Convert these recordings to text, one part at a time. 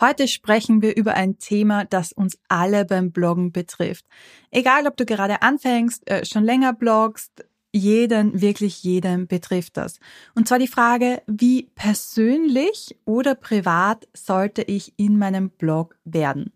Heute sprechen wir über ein Thema, das uns alle beim Bloggen betrifft. Egal, ob du gerade anfängst, äh, schon länger bloggst, jeden, wirklich jeden betrifft das. Und zwar die Frage, wie persönlich oder privat sollte ich in meinem Blog werden?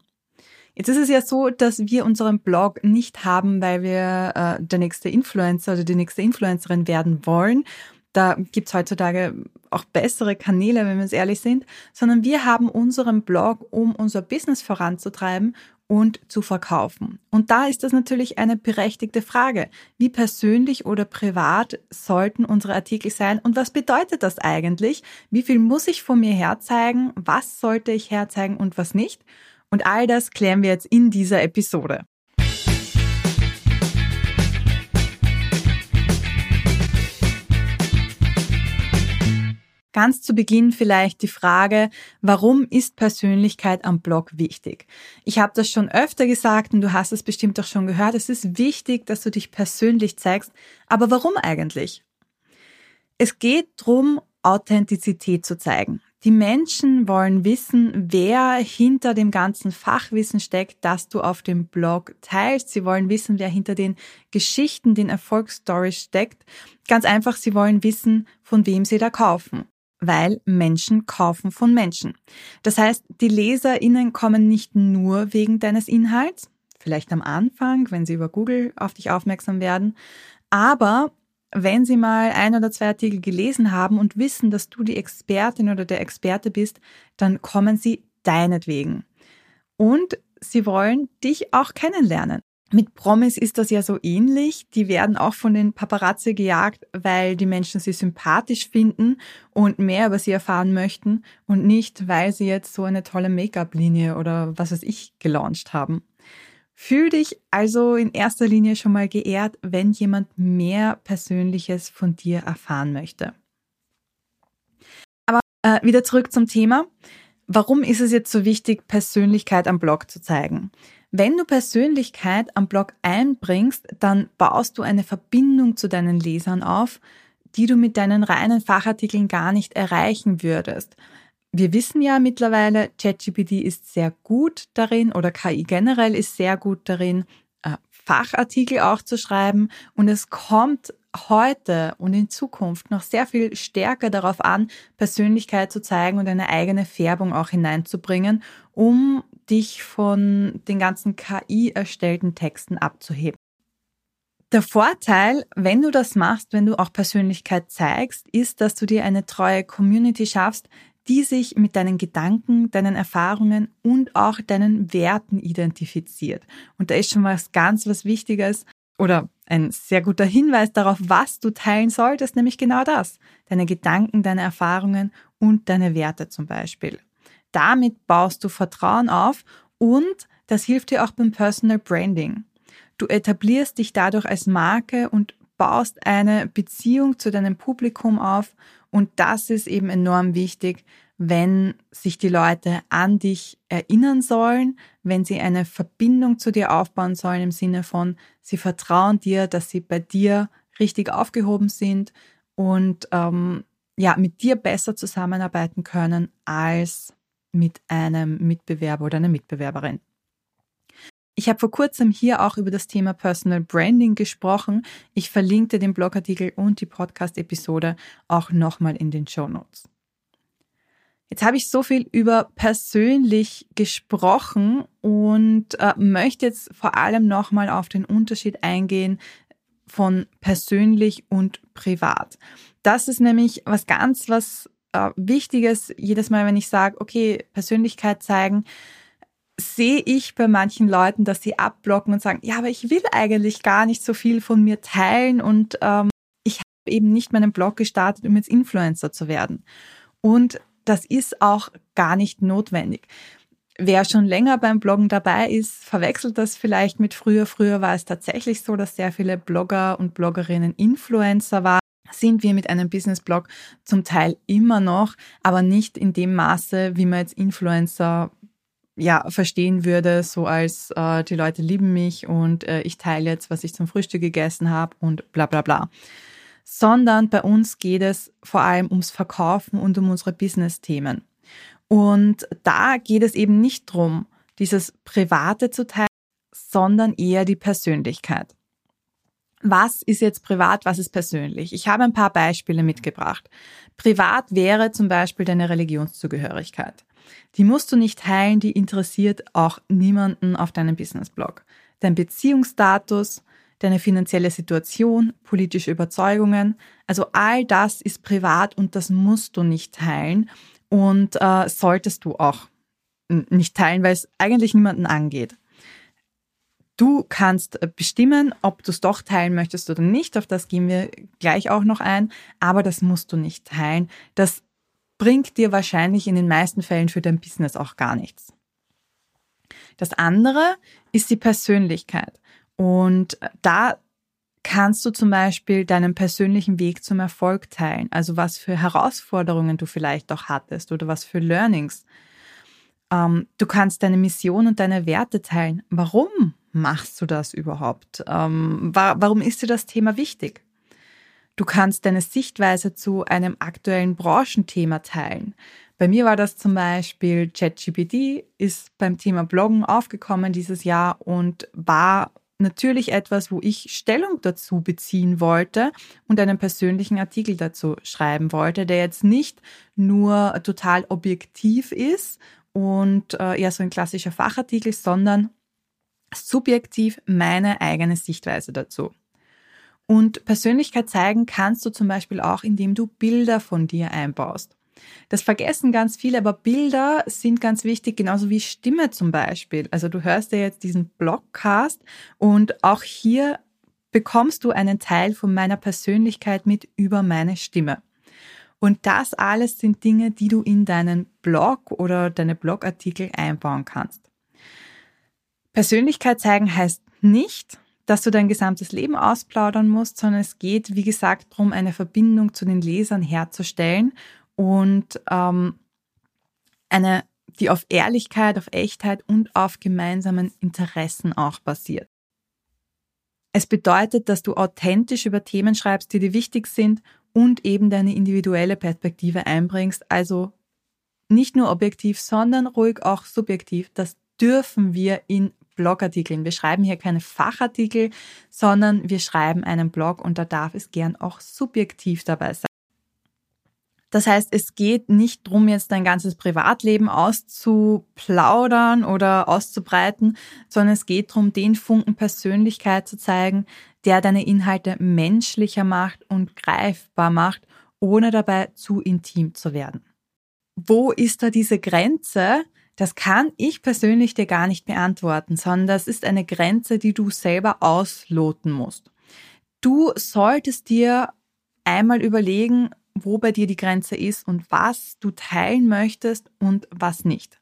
Jetzt ist es ja so, dass wir unseren Blog nicht haben, weil wir äh, der nächste Influencer oder die nächste Influencerin werden wollen, da gibt's heutzutage auch bessere Kanäle, wenn wir es ehrlich sind, sondern wir haben unseren Blog, um unser Business voranzutreiben und zu verkaufen. Und da ist das natürlich eine berechtigte Frage. Wie persönlich oder privat sollten unsere Artikel sein und was bedeutet das eigentlich? Wie viel muss ich von mir herzeigen? Was sollte ich herzeigen und was nicht? Und all das klären wir jetzt in dieser Episode. Ganz zu Beginn vielleicht die Frage, warum ist Persönlichkeit am Blog wichtig? Ich habe das schon öfter gesagt und du hast es bestimmt auch schon gehört. Es ist wichtig, dass du dich persönlich zeigst. Aber warum eigentlich? Es geht darum, Authentizität zu zeigen. Die Menschen wollen wissen, wer hinter dem ganzen Fachwissen steckt, das du auf dem Blog teilst. Sie wollen wissen, wer hinter den Geschichten, den Erfolgsstories steckt. Ganz einfach, sie wollen wissen, von wem sie da kaufen weil Menschen kaufen von Menschen. Das heißt, die LeserInnen kommen nicht nur wegen deines Inhalts, vielleicht am Anfang, wenn sie über Google auf dich aufmerksam werden, aber wenn sie mal ein oder zwei Artikel gelesen haben und wissen, dass du die Expertin oder der Experte bist, dann kommen sie deinetwegen. Und sie wollen dich auch kennenlernen. Mit Promis ist das ja so ähnlich. Die werden auch von den Paparazzi gejagt, weil die Menschen sie sympathisch finden und mehr über sie erfahren möchten und nicht, weil sie jetzt so eine tolle Make-up-Linie oder was weiß ich gelauncht haben. Fühl dich also in erster Linie schon mal geehrt, wenn jemand mehr Persönliches von dir erfahren möchte. Aber äh, wieder zurück zum Thema. Warum ist es jetzt so wichtig, Persönlichkeit am Blog zu zeigen? Wenn du Persönlichkeit am Blog einbringst, dann baust du eine Verbindung zu deinen Lesern auf, die du mit deinen reinen Fachartikeln gar nicht erreichen würdest. Wir wissen ja mittlerweile, ChatGPT ist sehr gut darin oder KI generell ist sehr gut darin, äh, Fachartikel auch zu schreiben und es kommt heute und in Zukunft noch sehr viel stärker darauf an, Persönlichkeit zu zeigen und eine eigene Färbung auch hineinzubringen, um dich von den ganzen KI erstellten Texten abzuheben. Der Vorteil, wenn du das machst, wenn du auch Persönlichkeit zeigst, ist, dass du dir eine treue Community schaffst, die sich mit deinen Gedanken, deinen Erfahrungen und auch deinen Werten identifiziert. Und da ist schon was ganz was Wichtiges oder ein sehr guter Hinweis darauf, was du teilen solltest, nämlich genau das. Deine Gedanken, deine Erfahrungen und deine Werte zum Beispiel. Damit baust du Vertrauen auf und das hilft dir auch beim Personal Branding. Du etablierst dich dadurch als Marke und baust eine Beziehung zu deinem Publikum auf und das ist eben enorm wichtig, wenn sich die Leute an dich erinnern sollen, wenn sie eine Verbindung zu dir aufbauen sollen im Sinne von, sie vertrauen dir, dass sie bei dir richtig aufgehoben sind und ähm, ja, mit dir besser zusammenarbeiten können als mit einem Mitbewerber oder einer Mitbewerberin. Ich habe vor kurzem hier auch über das Thema Personal Branding gesprochen. Ich verlinke den Blogartikel und die Podcast-Episode auch nochmal in den Show Notes. Jetzt habe ich so viel über persönlich gesprochen und äh, möchte jetzt vor allem nochmal auf den Unterschied eingehen von persönlich und privat. Das ist nämlich was ganz, was äh, Wichtiges, jedes Mal, wenn ich sage, okay, Persönlichkeit zeigen, sehe ich bei manchen Leuten, dass sie abblocken und sagen, ja, aber ich will eigentlich gar nicht so viel von mir teilen und ähm, ich habe eben nicht meinen Blog gestartet, um jetzt Influencer zu werden. Und das ist auch gar nicht notwendig. Wer schon länger beim Bloggen dabei ist, verwechselt das vielleicht mit früher. Früher war es tatsächlich so, dass sehr viele Blogger und Bloggerinnen Influencer waren sind wir mit einem Business-Blog zum Teil immer noch, aber nicht in dem Maße, wie man jetzt Influencer ja verstehen würde, so als äh, die Leute lieben mich und äh, ich teile jetzt, was ich zum Frühstück gegessen habe und bla bla bla. Sondern bei uns geht es vor allem ums Verkaufen und um unsere Business-Themen. Und da geht es eben nicht drum, dieses Private zu teilen, sondern eher die Persönlichkeit. Was ist jetzt privat, was ist persönlich? Ich habe ein paar Beispiele mitgebracht. Privat wäre zum Beispiel deine Religionszugehörigkeit. Die musst du nicht teilen, die interessiert auch niemanden auf deinem Businessblog. Dein Beziehungsstatus, deine finanzielle Situation, politische Überzeugungen. Also all das ist privat und das musst du nicht teilen und äh, solltest du auch nicht teilen, weil es eigentlich niemanden angeht. Du kannst bestimmen, ob du es doch teilen möchtest oder nicht. Auf das gehen wir gleich auch noch ein. Aber das musst du nicht teilen. Das bringt dir wahrscheinlich in den meisten Fällen für dein Business auch gar nichts. Das andere ist die Persönlichkeit. Und da kannst du zum Beispiel deinen persönlichen Weg zum Erfolg teilen. Also was für Herausforderungen du vielleicht auch hattest oder was für Learnings. Ähm, du kannst deine Mission und deine Werte teilen. Warum machst du das überhaupt? Ähm, wa warum ist dir das Thema wichtig? Du kannst deine Sichtweise zu einem aktuellen Branchenthema teilen. Bei mir war das zum Beispiel ChatGPT, ist beim Thema Bloggen aufgekommen dieses Jahr und war natürlich etwas, wo ich Stellung dazu beziehen wollte und einen persönlichen Artikel dazu schreiben wollte, der jetzt nicht nur total objektiv ist und äh, eher so ein klassischer Fachartikel, sondern subjektiv meine eigene Sichtweise dazu. Und Persönlichkeit zeigen kannst du zum Beispiel auch, indem du Bilder von dir einbaust. Das vergessen ganz viele, aber Bilder sind ganz wichtig, genauso wie Stimme zum Beispiel. Also du hörst ja jetzt diesen Blogcast und auch hier bekommst du einen Teil von meiner Persönlichkeit mit über meine Stimme. Und das alles sind Dinge, die du in deinen Blog oder deine Blogartikel einbauen kannst. Persönlichkeit zeigen heißt nicht, dass du dein gesamtes Leben ausplaudern musst, sondern es geht, wie gesagt, darum, eine Verbindung zu den Lesern herzustellen und ähm, eine, die auf Ehrlichkeit, auf Echtheit und auf gemeinsamen Interessen auch basiert. Es bedeutet, dass du authentisch über Themen schreibst, die dir wichtig sind und eben deine individuelle Perspektive einbringst, also nicht nur objektiv, sondern ruhig auch subjektiv. Das dürfen wir in Blogartikeln. Wir schreiben hier keine Fachartikel, sondern wir schreiben einen Blog und da darf es gern auch subjektiv dabei sein. Das heißt, es geht nicht drum, jetzt dein ganzes Privatleben auszuplaudern oder auszubreiten, sondern es geht drum, den Funken Persönlichkeit zu zeigen, der deine Inhalte menschlicher macht und greifbar macht, ohne dabei zu intim zu werden. Wo ist da diese Grenze? Das kann ich persönlich dir gar nicht beantworten, sondern das ist eine Grenze, die du selber ausloten musst. Du solltest dir einmal überlegen, wo bei dir die Grenze ist und was du teilen möchtest und was nicht.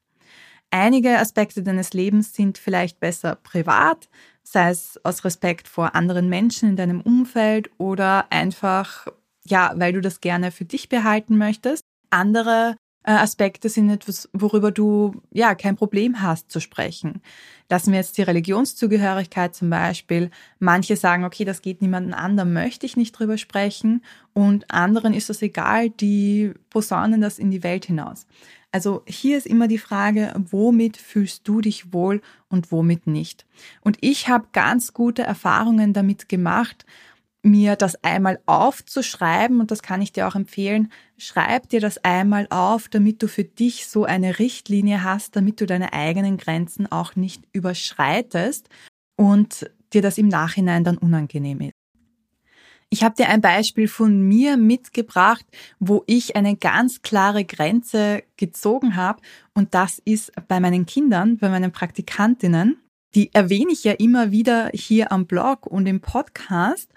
Einige Aspekte deines Lebens sind vielleicht besser privat, sei es aus Respekt vor anderen Menschen in deinem Umfeld oder einfach, ja, weil du das gerne für dich behalten möchtest. Andere Aspekte sind etwas, worüber du ja kein Problem hast zu sprechen. Lassen wir jetzt die Religionszugehörigkeit zum Beispiel. Manche sagen, okay, das geht niemanden an, da möchte ich nicht drüber sprechen. Und anderen ist das egal, die posaunen das in die Welt hinaus. Also hier ist immer die Frage, womit fühlst du dich wohl und womit nicht. Und ich habe ganz gute Erfahrungen damit gemacht, mir das einmal aufzuschreiben und das kann ich dir auch empfehlen. Schreib dir das einmal auf, damit du für dich so eine Richtlinie hast, damit du deine eigenen Grenzen auch nicht überschreitest und dir das im Nachhinein dann unangenehm ist. Ich habe dir ein Beispiel von mir mitgebracht, wo ich eine ganz klare Grenze gezogen habe und das ist bei meinen Kindern, bei meinen Praktikantinnen die erwähne ich ja immer wieder hier am Blog und im Podcast.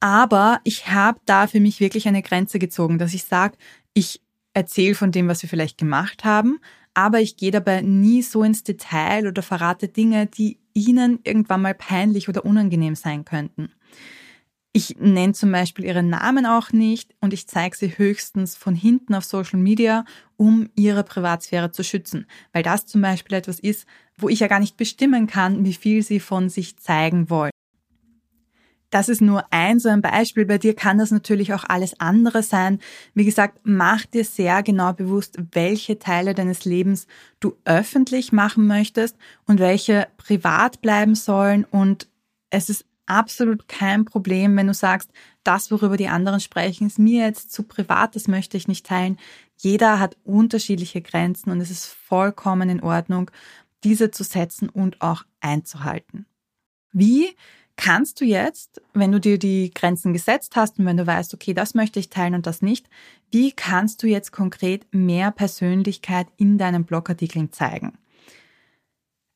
Aber ich habe da für mich wirklich eine Grenze gezogen, dass ich sage, ich erzähle von dem, was wir vielleicht gemacht haben, aber ich gehe dabei nie so ins Detail oder verrate Dinge, die ihnen irgendwann mal peinlich oder unangenehm sein könnten. Ich nenne zum Beispiel ihren Namen auch nicht und ich zeige sie höchstens von hinten auf Social Media, um ihre Privatsphäre zu schützen, weil das zum Beispiel etwas ist, wo ich ja gar nicht bestimmen kann, wie viel sie von sich zeigen wollen. Das ist nur ein so ein Beispiel. Bei dir kann das natürlich auch alles andere sein. Wie gesagt, mach dir sehr genau bewusst, welche Teile deines Lebens du öffentlich machen möchtest und welche privat bleiben sollen. Und es ist absolut kein Problem, wenn du sagst, das, worüber die anderen sprechen, ist mir jetzt zu privat, das möchte ich nicht teilen. Jeder hat unterschiedliche Grenzen und es ist vollkommen in Ordnung, diese zu setzen und auch einzuhalten. Wie kannst du jetzt, wenn du dir die Grenzen gesetzt hast und wenn du weißt, okay, das möchte ich teilen und das nicht, wie kannst du jetzt konkret mehr Persönlichkeit in deinen Blogartikeln zeigen?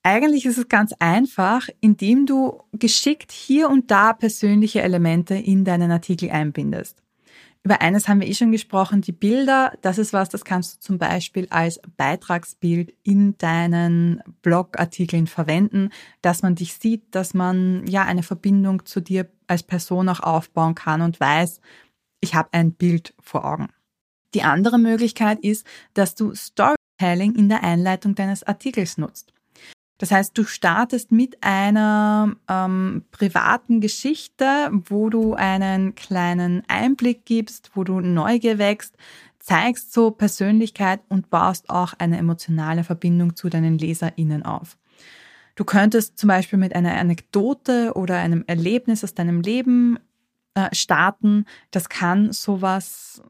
Eigentlich ist es ganz einfach, indem du geschickt hier und da persönliche Elemente in deinen Artikel einbindest. Über eines haben wir eh schon gesprochen, die Bilder. Das ist was, das kannst du zum Beispiel als Beitragsbild in deinen Blogartikeln verwenden, dass man dich sieht, dass man ja eine Verbindung zu dir als Person auch aufbauen kann und weiß, ich habe ein Bild vor Augen. Die andere Möglichkeit ist, dass du Storytelling in der Einleitung deines Artikels nutzt. Das heißt, du startest mit einer ähm, privaten Geschichte, wo du einen kleinen Einblick gibst, wo du Neugier wächst, zeigst so Persönlichkeit und baust auch eine emotionale Verbindung zu deinen LeserInnen auf. Du könntest zum Beispiel mit einer Anekdote oder einem Erlebnis aus deinem Leben äh, starten. Das kann sowas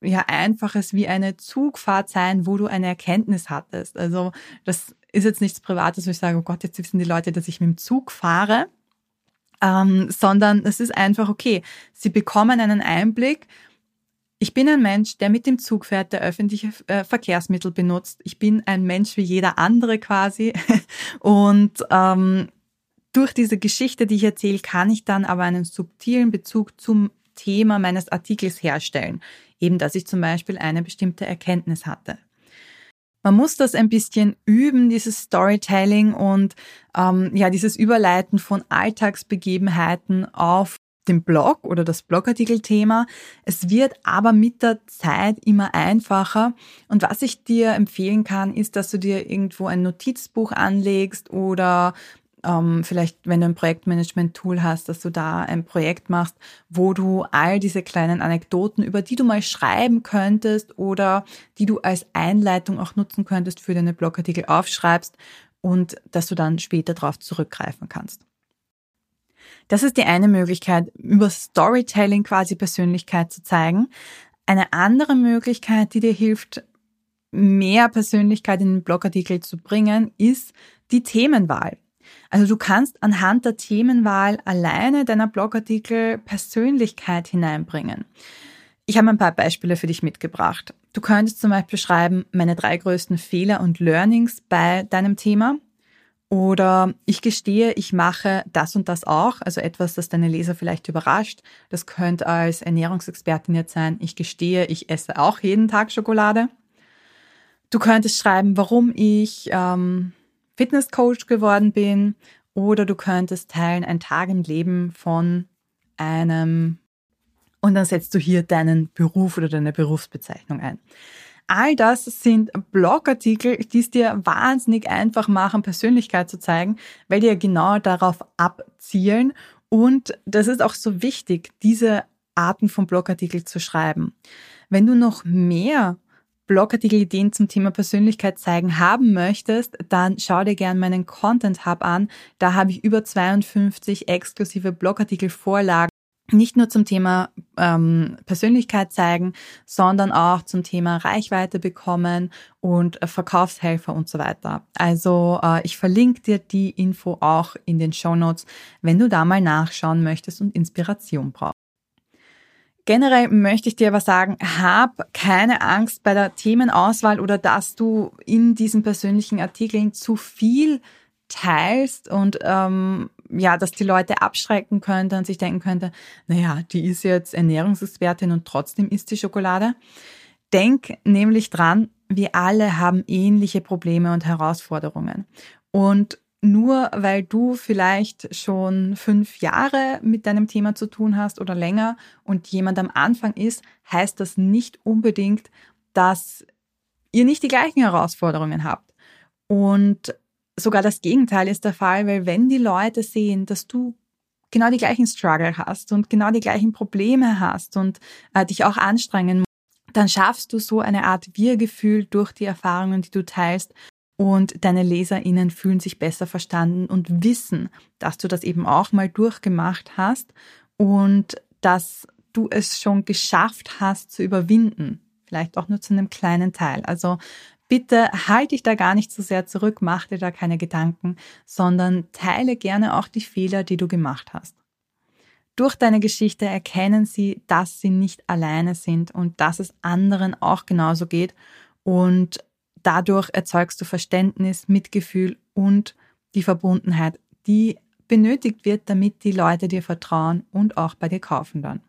ja einfaches wie eine Zugfahrt sein, wo du eine Erkenntnis hattest. Also das ist jetzt nichts Privates, wo ich sage, oh Gott, jetzt wissen die Leute, dass ich mit dem Zug fahre, ähm, sondern es ist einfach okay. Sie bekommen einen Einblick. Ich bin ein Mensch, der mit dem Zug fährt, der öffentliche äh, Verkehrsmittel benutzt. Ich bin ein Mensch wie jeder andere quasi. Und ähm, durch diese Geschichte, die ich erzähle, kann ich dann aber einen subtilen Bezug zum Thema meines Artikels herstellen. Eben, dass ich zum Beispiel eine bestimmte Erkenntnis hatte. Man muss das ein bisschen üben, dieses Storytelling und ähm, ja, dieses Überleiten von Alltagsbegebenheiten auf den Blog oder das Blogartikelthema. Es wird aber mit der Zeit immer einfacher. Und was ich dir empfehlen kann, ist, dass du dir irgendwo ein Notizbuch anlegst oder ähm, vielleicht, wenn du ein Projektmanagement-Tool hast, dass du da ein Projekt machst, wo du all diese kleinen Anekdoten, über die du mal schreiben könntest oder die du als Einleitung auch nutzen könntest für deine Blogartikel aufschreibst und dass du dann später darauf zurückgreifen kannst. Das ist die eine Möglichkeit, über Storytelling quasi Persönlichkeit zu zeigen. Eine andere Möglichkeit, die dir hilft, mehr Persönlichkeit in den Blogartikel zu bringen, ist die Themenwahl. Also du kannst anhand der Themenwahl alleine deiner Blogartikel Persönlichkeit hineinbringen. Ich habe ein paar Beispiele für dich mitgebracht. Du könntest zum Beispiel schreiben, meine drei größten Fehler und Learnings bei deinem Thema. Oder ich gestehe, ich mache das und das auch, also etwas, das deine Leser vielleicht überrascht. Das könnte als Ernährungsexpertin jetzt sein, ich gestehe, ich esse auch jeden Tag Schokolade. Du könntest schreiben, warum ich ähm, Fitnesscoach geworden bin oder du könntest teilen ein Tag im Leben von einem und dann setzt du hier deinen Beruf oder deine Berufsbezeichnung ein. All das sind Blogartikel, die es dir wahnsinnig einfach machen, Persönlichkeit zu zeigen, weil die ja genau darauf abzielen. Und das ist auch so wichtig, diese Arten von Blogartikel zu schreiben. Wenn du noch mehr Blogartikel-Ideen zum Thema Persönlichkeit zeigen haben möchtest, dann schau dir gerne meinen Content Hub an. Da habe ich über 52 exklusive Blogartikel-Vorlagen. Nicht nur zum Thema ähm, Persönlichkeit zeigen, sondern auch zum Thema Reichweite bekommen und äh, Verkaufshelfer und so weiter. Also äh, ich verlinke dir die Info auch in den Show Notes, wenn du da mal nachschauen möchtest und Inspiration brauchst. Generell möchte ich dir aber sagen, hab keine Angst bei der Themenauswahl oder dass du in diesen persönlichen Artikeln zu viel teilst und ähm, ja, dass die Leute abschrecken könnte und sich denken könnte, naja, die ist jetzt Ernährungsexpertin und trotzdem isst die Schokolade. Denk nämlich dran, wir alle haben ähnliche Probleme und Herausforderungen. Und nur weil du vielleicht schon fünf Jahre mit deinem Thema zu tun hast oder länger und jemand am Anfang ist, heißt das nicht unbedingt, dass ihr nicht die gleichen Herausforderungen habt. Und sogar das Gegenteil ist der Fall, weil wenn die Leute sehen, dass du genau die gleichen Struggle hast und genau die gleichen Probleme hast und äh, dich auch anstrengen musst, dann schaffst du so eine Art Wir-Gefühl durch die Erfahrungen, die du teilst und deine LeserInnen fühlen sich besser verstanden und wissen, dass du das eben auch mal durchgemacht hast und dass du es schon geschafft hast zu überwinden. Vielleicht auch nur zu einem kleinen Teil. Also bitte halt dich da gar nicht so sehr zurück, mach dir da keine Gedanken, sondern teile gerne auch die Fehler, die du gemacht hast. Durch deine Geschichte erkennen sie, dass sie nicht alleine sind und dass es anderen auch genauso geht und dadurch erzeugst du Verständnis, Mitgefühl und die Verbundenheit, die benötigt wird, damit die Leute dir vertrauen und auch bei dir kaufen dann.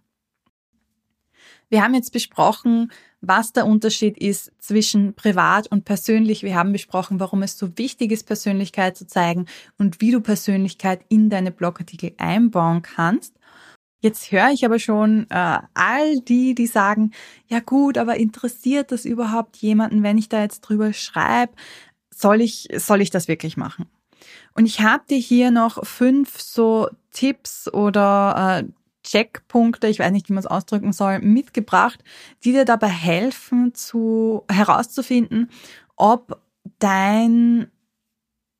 Wir haben jetzt besprochen, was der Unterschied ist zwischen privat und persönlich. Wir haben besprochen, warum es so wichtig ist, Persönlichkeit zu zeigen und wie du Persönlichkeit in deine Blogartikel einbauen kannst. Jetzt höre ich aber schon äh, all die, die sagen, ja gut, aber interessiert das überhaupt jemanden, wenn ich da jetzt drüber schreibe? Soll ich, soll ich das wirklich machen? Und ich habe dir hier noch fünf so Tipps oder äh, Checkpunkte, ich weiß nicht, wie man es ausdrücken soll, mitgebracht, die dir dabei helfen, zu herauszufinden, ob dein,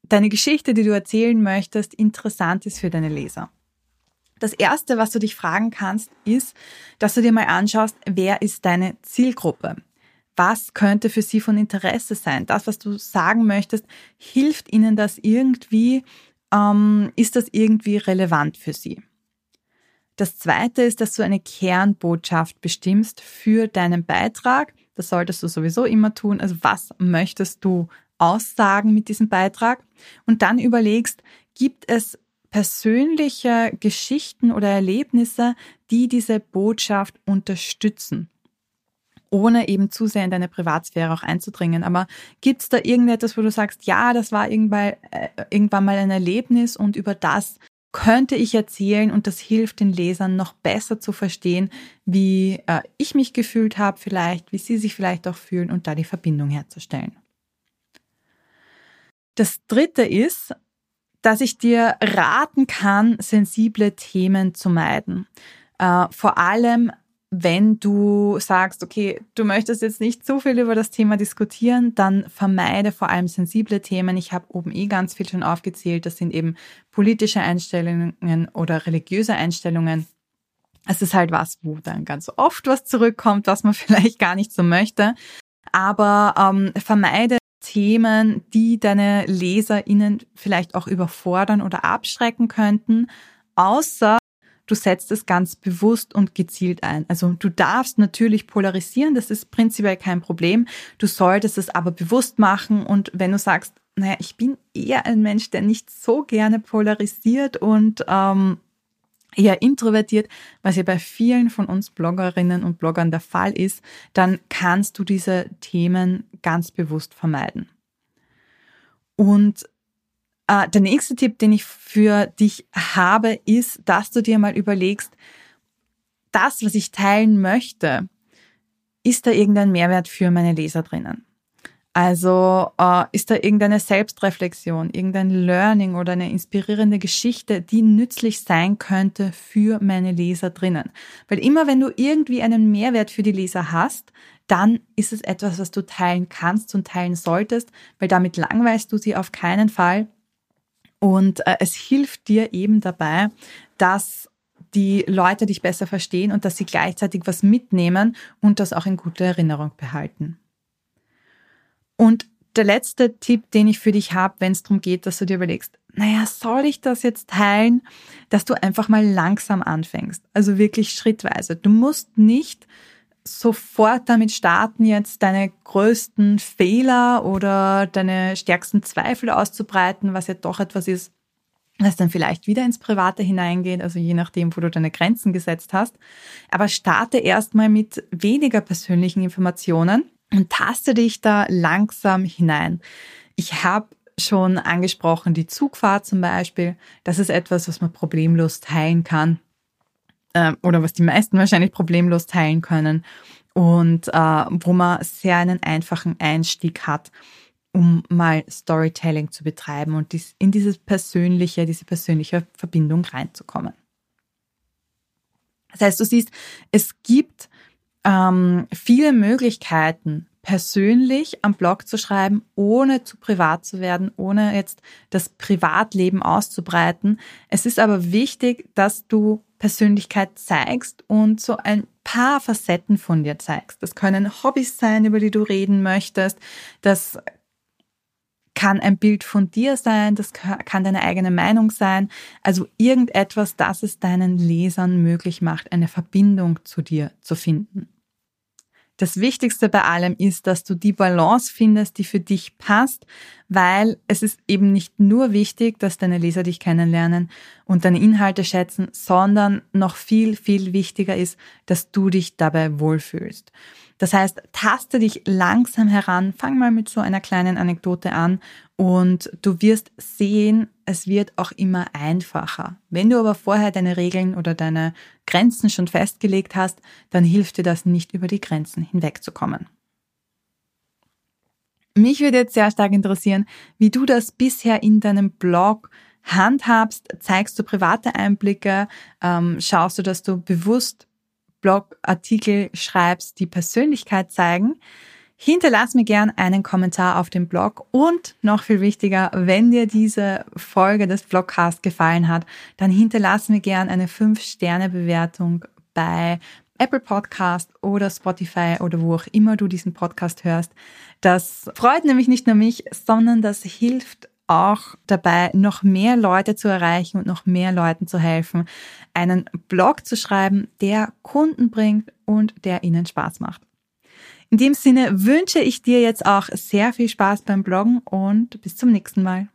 deine Geschichte, die du erzählen möchtest, interessant ist für deine Leser. Das erste, was du dich fragen kannst, ist, dass du dir mal anschaust, wer ist deine Zielgruppe? Was könnte für sie von Interesse sein? Das, was du sagen möchtest, hilft ihnen das irgendwie? Ähm, ist das irgendwie relevant für sie? Das zweite ist, dass du eine Kernbotschaft bestimmst für deinen Beitrag. Das solltest du sowieso immer tun. Also was möchtest du aussagen mit diesem Beitrag? Und dann überlegst, gibt es persönliche Geschichten oder Erlebnisse, die diese Botschaft unterstützen, ohne eben zu sehr in deine Privatsphäre auch einzudringen. Aber gibt es da irgendetwas, wo du sagst, ja, das war irgendwann, äh, irgendwann mal ein Erlebnis und über das könnte ich erzählen und das hilft den Lesern noch besser zu verstehen, wie äh, ich mich gefühlt habe vielleicht, wie sie sich vielleicht auch fühlen und da die Verbindung herzustellen. Das dritte ist, dass ich dir raten kann, sensible Themen zu meiden. Äh, vor allem, wenn du sagst, okay, du möchtest jetzt nicht zu viel über das Thema diskutieren, dann vermeide vor allem sensible Themen. Ich habe oben eh ganz viel schon aufgezählt. Das sind eben politische Einstellungen oder religiöse Einstellungen. Es ist halt was, wo dann ganz oft was zurückkommt, was man vielleicht gar nicht so möchte. Aber ähm, vermeide Themen, die deine LeserInnen vielleicht auch überfordern oder abschrecken könnten, außer du setzt es ganz bewusst und gezielt ein. Also du darfst natürlich polarisieren, das ist prinzipiell kein Problem. Du solltest es aber bewusst machen und wenn du sagst, naja, ich bin eher ein Mensch, der nicht so gerne polarisiert und ähm, eher introvertiert, was ja bei vielen von uns Bloggerinnen und Bloggern der Fall ist, dann kannst du diese Themen ganz bewusst vermeiden. Und äh, der nächste Tipp, den ich für dich habe, ist, dass du dir mal überlegst, das, was ich teilen möchte, ist da irgendein Mehrwert für meine Leser drinnen? Also äh, ist da irgendeine Selbstreflexion, irgendein Learning oder eine inspirierende Geschichte, die nützlich sein könnte für meine Leser drinnen. Weil immer wenn du irgendwie einen Mehrwert für die Leser hast, dann ist es etwas, was du teilen kannst und teilen solltest, weil damit langweilst du sie auf keinen Fall. Und äh, es hilft dir eben dabei, dass die Leute dich besser verstehen und dass sie gleichzeitig was mitnehmen und das auch in guter Erinnerung behalten. Und der letzte Tipp, den ich für dich habe, wenn es darum geht, dass du dir überlegst, naja, soll ich das jetzt teilen, dass du einfach mal langsam anfängst. Also wirklich schrittweise. Du musst nicht sofort damit starten, jetzt deine größten Fehler oder deine stärksten Zweifel auszubreiten, was ja doch etwas ist, was dann vielleicht wieder ins Private hineingeht, also je nachdem, wo du deine Grenzen gesetzt hast. Aber starte erstmal mit weniger persönlichen Informationen und taste dich da langsam hinein. Ich habe schon angesprochen, die Zugfahrt zum Beispiel, das ist etwas, was man problemlos teilen kann äh, oder was die meisten wahrscheinlich problemlos teilen können und äh, wo man sehr einen einfachen Einstieg hat, um mal Storytelling zu betreiben und dies, in dieses persönliche, diese persönliche Verbindung reinzukommen. Das heißt, du siehst, es gibt ähm, viele Möglichkeiten, persönlich am Blog zu schreiben, ohne zu privat zu werden, ohne jetzt das Privatleben auszubreiten. Es ist aber wichtig, dass du Persönlichkeit zeigst und so ein paar Facetten von dir zeigst. Das können Hobbys sein, über die du reden möchtest. Das kann ein Bild von dir sein, das kann deine eigene Meinung sein. Also irgendetwas, das es deinen Lesern möglich macht, eine Verbindung zu dir zu finden. Das Wichtigste bei allem ist, dass du die Balance findest, die für dich passt, weil es ist eben nicht nur wichtig, dass deine Leser dich kennenlernen und deine Inhalte schätzen, sondern noch viel, viel wichtiger ist, dass du dich dabei wohlfühlst. Das heißt, taste dich langsam heran, fang mal mit so einer kleinen Anekdote an und du wirst sehen, es wird auch immer einfacher. Wenn du aber vorher deine Regeln oder deine Grenzen schon festgelegt hast, dann hilft dir das nicht über die Grenzen hinwegzukommen. Mich würde jetzt sehr stark interessieren, wie du das bisher in deinem Blog handhabst. Zeigst du private Einblicke? Ähm, schaust du, dass du bewusst Blogartikel schreibst, die Persönlichkeit zeigen. Hinterlass mir gern einen Kommentar auf dem Blog und noch viel wichtiger, wenn dir diese Folge des Blogcasts gefallen hat, dann hinterlass mir gern eine 5-Sterne-Bewertung bei Apple Podcast oder Spotify oder wo auch immer du diesen Podcast hörst. Das freut nämlich nicht nur mich, sondern das hilft auch dabei, noch mehr Leute zu erreichen und noch mehr Leuten zu helfen, einen Blog zu schreiben, der Kunden bringt und der ihnen Spaß macht. In dem Sinne wünsche ich dir jetzt auch sehr viel Spaß beim Bloggen und bis zum nächsten Mal.